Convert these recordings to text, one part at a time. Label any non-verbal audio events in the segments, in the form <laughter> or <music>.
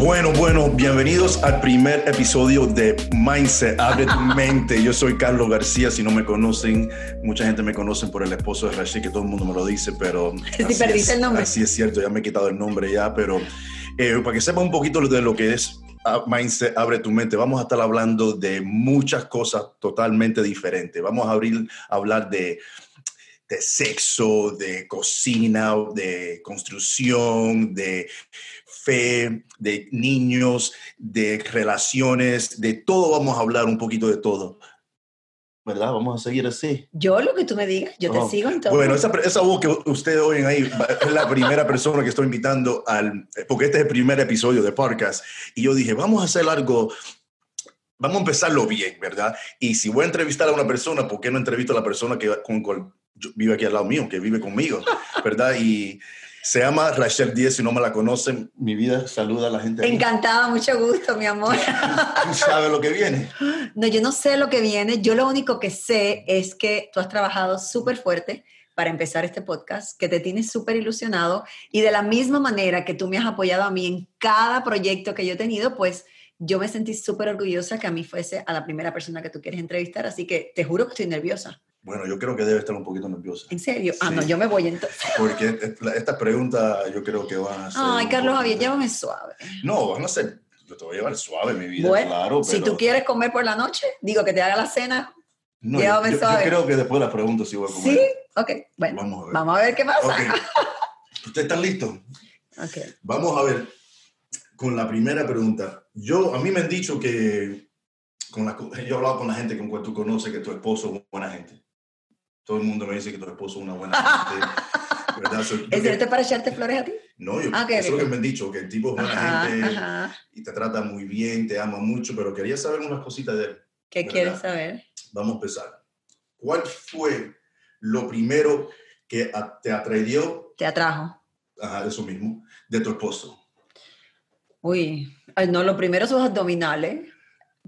Bueno, bueno, bienvenidos al primer episodio de Mindset, Abre tu <laughs> mente. Yo soy Carlos García, si no me conocen, mucha gente me conoce por el esposo de Rashid, que todo el mundo me lo dice, pero... Si perdiste es, el nombre. Así es cierto, ya me he quitado el nombre ya, pero eh, para que sepan un poquito de lo que es ah, Mindset, Abre tu mente, vamos a estar hablando de muchas cosas totalmente diferentes. Vamos a abrir, a hablar de de sexo, de cocina, de construcción, de fe, de niños, de relaciones, de todo vamos a hablar un poquito de todo. ¿Verdad? Vamos a seguir así. Yo lo que tú me digas, yo Oh, te sigo en todo. Bueno, esa, esa voz que ustedes oyen ahí es la primera persona que estoy invitando al, porque este es el primer episodio de podcast, y yo dije, vamos a hacer algo, vamos a empezarlo bien, ¿verdad? Y si voy a entrevistar a una persona, ¿por qué no entrevisto a la persona que con, vive aquí al lado mío, que vive conmigo, ¿verdad? Y se llama Rachel Díez, si no me la conocen, mi vida, saluda a la gente. Encantada, mucho gusto, mi amor. Tú sabes lo que viene. <laughs> No, yo no sé lo que viene. Yo lo único que sé es que tú has trabajado súper fuerte para empezar este podcast, que te tienes súper ilusionado y de la misma manera que tú me has apoyado a mí en cada proyecto que yo he tenido, pues yo me sentí súper orgullosa que a mí fuese a la primera persona que tú quieres entrevistar, así que te juro que estoy nerviosa. Bueno, yo creo que debe estar un poquito nerviosa. ¿En serio? Ah, Sí. no, yo me voy entonces. <laughs> Porque esta- estas preguntas yo creo que van a ser... Ay, Carlos Javier, llévame suave. No, van a ser... Yo te voy a llevar suave, mi vida, Bueno, claro. si pero- tú quieres comer por la noche, digo que te haga la cena. No, yo, llévame yo- yo suave. creo que después de las preguntas sí voy a comer. ¿Sí? Ok, bueno, Vamos a ver. vamos a ver qué pasa. Ok. <laughs> ¿Ustedes están listos? Ok. Vamos a ver con la primera pregunta. Yo, a mí me han dicho que... Con la, yo he hablado con la gente con cual tú conoces que tu esposo es buena gente. Todo el mundo me dice que tu esposo es una buena gente. <laughs> ¿Verdad? So, yo ¿Es cierto para echarte flores a ti? No, yo, Ah, ok, eso es lo que me han dicho, que el tipo es buena Ajá, gente ajá. y te trata muy bien, te ama mucho, pero quería saber unas cositas de él. ¿Qué ¿Verdad? quieres saber? Vamos a empezar. ¿Cuál fue lo primero que te atrayó, Te atrajo. ajá, eso mismo, de tu esposo? Uy, ay, no, lo primero son los abdominales.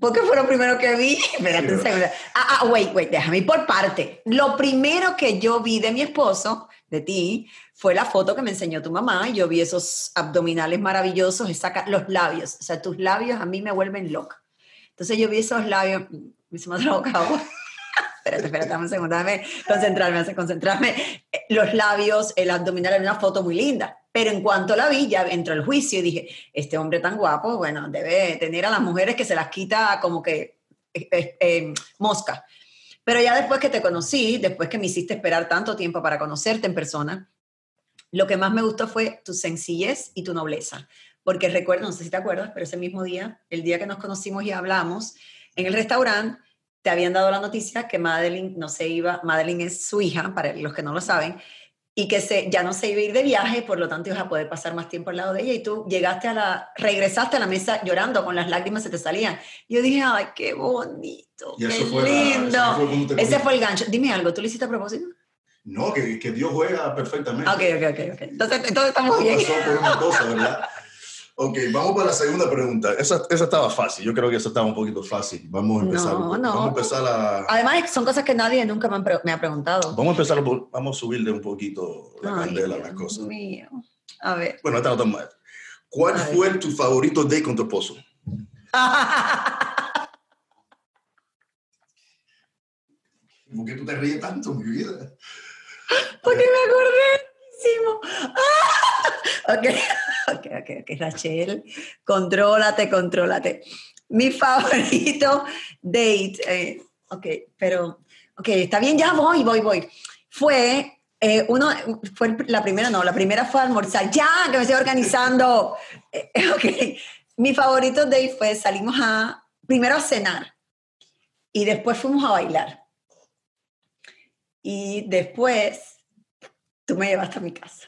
Porque fue lo primero que vi. Espérate un segundo. Ah, ah, wait, wait, déjame ir por parte. Lo primero que yo vi de mi esposo, de ti, fue la foto que me enseñó tu mamá. Yo vi esos abdominales maravillosos, esa los labios. O sea, tus labios a mí me vuelven loca. Entonces yo vi esos labios, me se me la boca agua. <laughs> espérate, espérate, dame un segundo, déjame concentrarme, hace concentrarme. Eh, Los labios, el abdominal era una foto muy linda. Pero en cuanto la vi, ya entró el juicio y dije, este hombre tan guapo, bueno, debe tener a las mujeres que se las quita como que eh, eh, eh, mosca. Pero ya después que te conocí, después que me hiciste esperar tanto tiempo para conocerte en persona, lo que más me gustó fue tu sencillez y tu nobleza. Porque recuerdo, no sé si te acuerdas, pero ese mismo día, el día que nos conocimos y hablamos, en el restaurante te habían dado la noticia que Madeline no se iba, Madeline es su hija, para los que no lo saben, y que se, ya no se iba a ir de viaje, por lo tanto ibas a poder pasar más tiempo al lado de ella, y tú llegaste a la, regresaste a la mesa llorando, con las lágrimas se te salían. Yo dije, ay, qué bonito, Y qué la- lindo. eso fue Ese fue el gancho. Dime algo, ¿tú lo hiciste a propósito? No, que, que Dios juega perfectamente. Ok, ok, ok. ok. Entonces, entonces estamos bien. pasó por una cosa, ¿verdad? Ok, vamos para la segunda pregunta. Esa, esa estaba fácil. Yo creo que esa estaba un poquito fácil. Vamos a empezar. No, no. Vamos a empezar a... Además, son cosas que nadie nunca me, han pre- me ha preguntado. Vamos a empezar, por- vamos a subirle un poquito la Ay, candela a las cosas. mío. A ver. Bueno, esta no tan mal. ¿Cuál fue tu favorito date con tu esposo? <laughs> ¿Por qué tú te ríes tanto, mi vida? Porque me acordé muchísimo. <laughs> ok, <laughs> ok, ok, ok. Rachel, contrólate, contrólate. Mi <laughs> favorito date, eh, ok, pero, ok, está bien, ya voy, voy, voy. Fue, eh, uno, fue la primera, no, la primera fue almorzar. Ya, que me estoy organizando. Eh, ok, mi favorito date fue, salimos a, primero a cenar y después fuimos a bailar. Y después tú me llevaste a mi casa.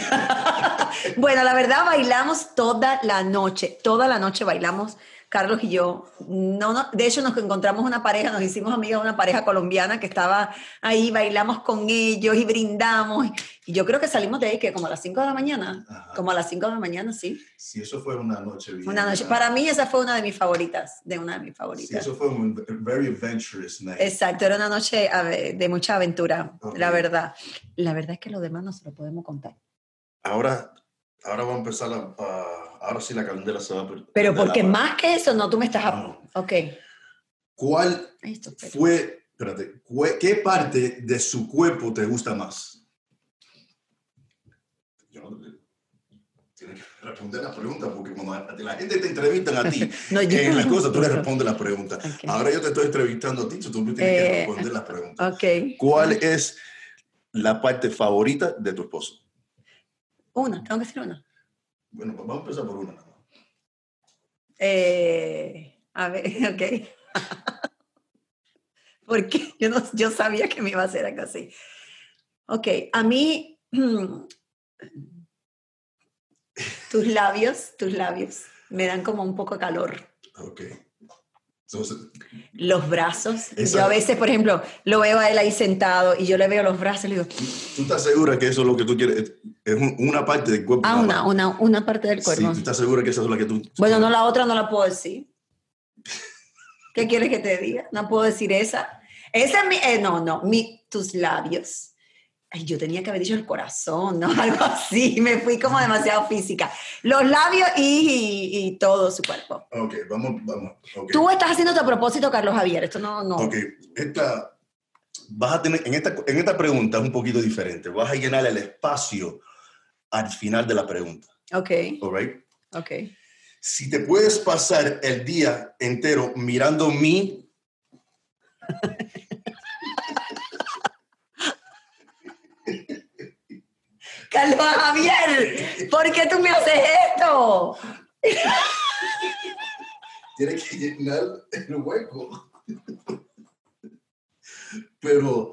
<laughs> bueno, la verdad bailamos toda la noche, toda la noche bailamos Carlos y yo, no, no, de hecho nos encontramos una pareja, nos hicimos amigas de una pareja colombiana que estaba ahí, bailamos con ellos y brindamos. Y yo creo que salimos de ahí que como a las 5 de la mañana, Ajá. como a las 5 de la mañana, sí. Sí, eso fue una noche bien. Una noche. Para mí esa fue una de mis favoritas, de una de mis Sí, favoritas. eso fue un very adventurous night. Exacto, era una noche de mucha aventura, la verdad. La verdad es que lo demás no se lo podemos contar. Ahora, Ahora va a empezar a, a- ahora sí la candela se va a per- Pero porque la- más que eso, no, tú me estás... No. Ok. ¿Cuál esto, fue, espérate, qué parte de su cuerpo te gusta más? Yo no- Tienes que responder la pregunta porque cuando la- la gente te entrevistan a ti <laughs> No, yo- en las cosas, tú le respondes las preguntas. Ok. Ahora yo te estoy entrevistando a ti, tú me tienes que Eh, responder las preguntas. Ok. ¿Cuál es la parte favorita de tu esposo? Una, tengo que decir una. Bueno, pues vamos a empezar por una. Eh, a ver, <laughs> ok. Porque yo, no, yo sabía que me iba a hacer algo así. Ok, a mí, <clears throat> tus labios, tus labios, me dan como un poco de calor. Ok. Los brazos. Esa- Yo a veces, por ejemplo, lo veo a él ahí sentado y yo le veo los brazos y le digo, ¿tú estás segura que eso es lo que tú quieres? Es un- una parte del cuerpo. ah, una, una, una parte del Sí, cuerpo. ¿tú estás segura que esa es la que tú... Bueno, no, la otra no la puedo decir. <laughs> ¿Qué quieres que te diga? No puedo decir esa. Esa es mi, eh, no, no, mi, tus labios. Ay, yo tenía que haber dicho el corazón, ¿no? <laughs> Algo así, me fui como demasiado física. Los labios y, y- y todo su cuerpo. Ok, vamos, vamos. ok. Tú estás haciendo tu propósito, Carlos Javier, esto no, no. Ok, esta, vas a tener, en esta, en esta pregunta es un poquito diferente. Vas a llenar el espacio al final de la pregunta, Ok, all right? ok. Si te puedes pasar el día entero mirando mi... <laughs> Carlos Javier, ¿por qué tú me haces esto? Tienes que llenar el hueco. Pero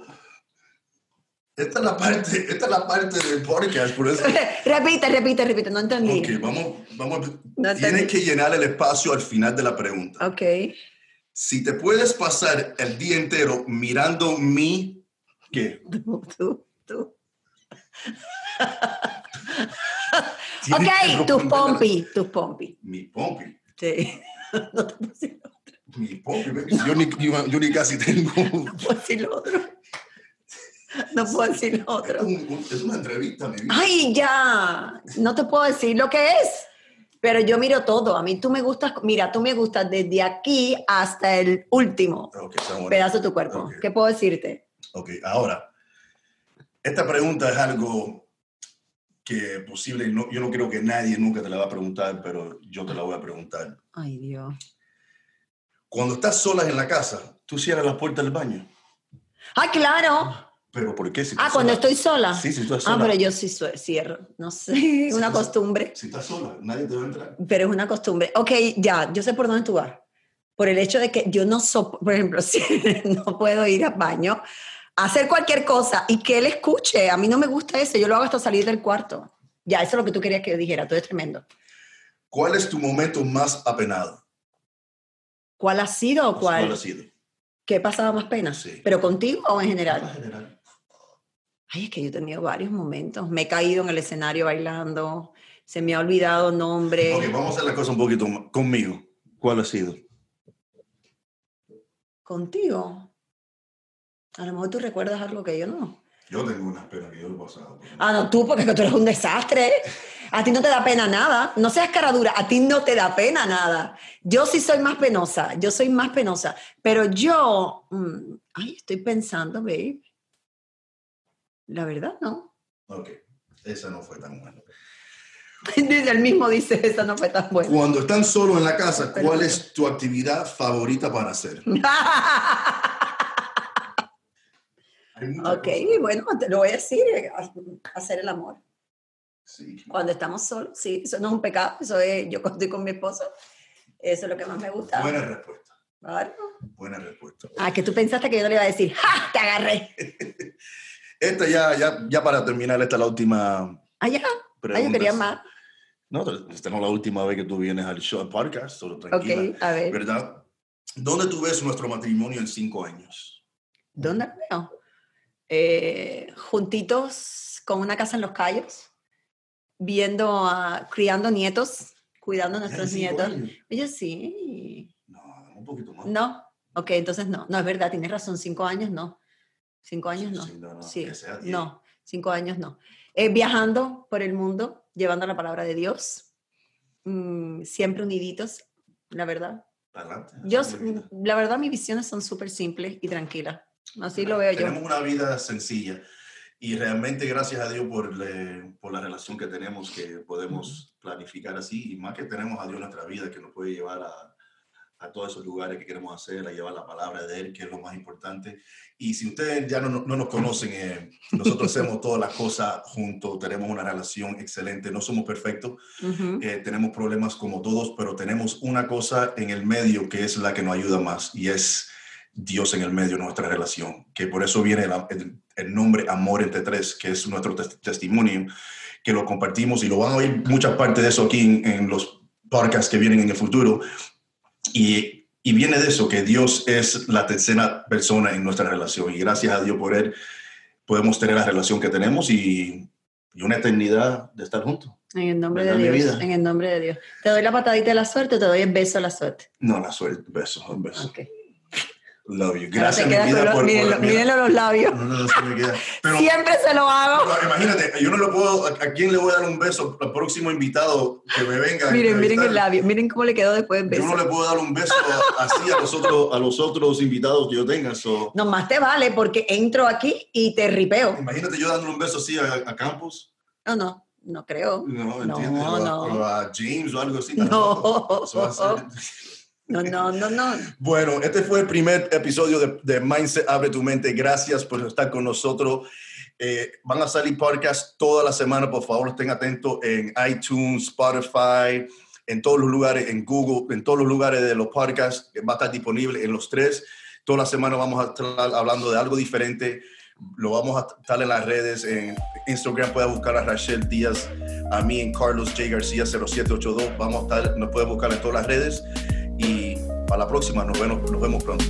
esta es la parte, esta es la parte del podcast, por eso... repite, repite, repite, no entendí. Ok, vamos, vamos. No. Tienes que llenar el espacio al final de la pregunta. Ok. Si te puedes pasar el día entero mirando mi... ¿Qué? <laughs> Tú, tú, tú. Que Ok, tus pompi, tus pompi. Mi pompi. Sí. <laughs> No te puedo decir, Mi pompi. Yo ni, yo, yo ni casi tengo... no puedo decir lo otro. No puedo decir lo otro. Es, un- es una entrevista, mi vida. Ay, ya. No te puedo decir lo que es. Pero yo miro todo. A mí tú me gustas, mira, tú me gustas desde aquí hasta el último pedazo de tu cuerpo. ¿Qué puedo decirte? Ok, ahora, esta pregunta es algo que posible, no, yo no creo que nadie nunca te la va a preguntar, pero yo te la voy a preguntar. Ay, Dios. Cuando estás sola en la casa, tú cierras las puertas del baño. Ah, claro. ¿Pero por qué? Si Ah, cuando sola? estoy sola. Sí, si estás Ah, sola. pero yo sí cierro. No sé, <laughs> una sí. costumbre. Si estás sola, nadie te va a entrar. Pero es una costumbre. Ok, ya, yo sé por dónde tú vas. Por el hecho de que yo no soy, por ejemplo, <laughs> si no puedo ir al baño, hacer cualquier cosa y que él escuche. A mí no me gusta eso, yo lo hago hasta salir del cuarto. Ya, eso es lo que tú querías que yo dijera, tú eres tremendo. ¿Cuál es tu momento más apenado? ¿Cuál ha sido o cuál? ha sido? ¿Qué pasaba más pena? Sí. ¿Pero contigo o en En general? general. Ay, es que yo he tenido varios momentos. Me he caído en el escenario bailando, se me ha olvidado nombre. Ok, vamos a hacer la cosa un poquito. Conmigo. ¿Cuál ha sido? ¿Contigo? A lo mejor tú recuerdas algo que yo no. Yo tengo una pena que yo lo he pasado. Ah, no, tú, porque tú eres un desastre. A ti no te da pena nada. No seas cara dura, a ti no te da pena nada. Yo sí soy más penosa, yo soy más penosa. Pero yo, mm, ay, estoy pensando, babe. La verdad, no. Ok, esa no fue tan buena. <laughs> Dice, el mismo dice, esa no fue tan buena. Cuando están solo en la casa, ¿cuál es tu actividad favorita para hacer? <laughs> Ok, cosas. bueno, te lo voy a decir, eh, hacer el amor. Sí. Cuando estamos solos, sí, eso no es un pecado, eso es, yo estoy con mi esposo, eso es lo que más me gusta. Buena respuesta. Claro. Buena respuesta. Ah, que tú pensaste que yo no le iba a decir, ¡ja! Te agarré. <laughs> Esta ya, ya, ya para terminar, esta es la última Ah, ya. pregunta. Ah, yo quería más. No, esta no es la última vez que tú vienes al show, al podcast, solo tranquila. Ok, a ver. ¿Verdad? ¿Dónde tú ves nuestro matrimonio en cinco años? ¿Dónde lo veo? Eh, juntitos con una casa en Los Cayos, viendo, a- criando nietos, cuidando a ¿Ya en nuestros nietos. años? Oye, sí. No, un poquito más. No. Ok, entonces no. No, es verdad, tienes razón. Cinco años no. Cinco años no. Sí, no, no, Sí, sea no. Cinco años no. Eh, viajando por el mundo, llevando la palabra de Dios, mm, siempre uniditos, la verdad. Adelante. Yo, la verdad, mis visiones son súper simples y tranquilas. Así lo veo yo. Tenemos una vida sencilla y realmente gracias a Dios por, le- por la relación que tenemos, que podemos planificar así y más que tenemos a Dios en nuestra vida que nos puede llevar a, a todos esos lugares que queremos hacer, a llevar la palabra de Él, que es lo más importante. Y si ustedes ya no, no nos conocen, eh, nosotros <laughs> hacemos todas las cosas juntos, tenemos una relación excelente, no somos perfectos, Ujú. eh, tenemos problemas como todos, pero tenemos una cosa en el medio que es la que nos ayuda más y es Dios en el medio de nuestra relación, que por eso viene el, el- el nombre Amor entre tres, que es nuestro tes- testimonio, que lo compartimos y lo van a oír muchas partes de eso aquí en, en los podcasts que vienen en el futuro. Y, y viene de eso, que Dios es la tercera persona en nuestra relación y gracias a Dios por Él podemos tener la relación que tenemos y, y una eternidad de estar juntos. En el nombre de ¿Verdad, mi Dios. En el nombre de Dios. Te doy la patadita de la suerte o te doy el beso de la suerte. No, la suerte, besos, un beso. Ok. Love you. Gracias, mi vida, por, mírenlo, por- mírenlo los labios. no, no, no se me queda. Pero, Siempre se lo hago. imagínate, yo no le puedo, ¿a, quién le voy a dar un beso al próximo invitado que me venga? Miren, miren el labio. Miren cómo le quedó después del Yo no beso. le puedo dar un beso así a los otros, a los otros invitados que yo tenga. so, No más te vale porque entro aquí y te ripeo. imagínate yo dándole un beso así a, a Campos. No, no, no creo. No, No, ¿entiendes? O a- no. o a James o algo así. No. Eso va a ser- <laughs> No, no, no, no. Bueno, este fue el primer episodio de, de Mindset Abre tu Mente. Gracias por estar con nosotros. Eh, van a salir podcasts toda la semana. Por favor, estén atentos en iTunes, Spotify, en todos los lugares, en Google, en todos los lugares de los podcasts. Va a estar disponible en los tres. Toda la semana vamos a estar hablando de algo diferente. Lo vamos a estar en las redes. En Instagram puedes buscar a Rachel Díaz, a mí en Carlos J. García 0782. Vamos a estar, nos puedes buscar en todas las redes. Y para la próxima, nos vemos, nos vemos pronto.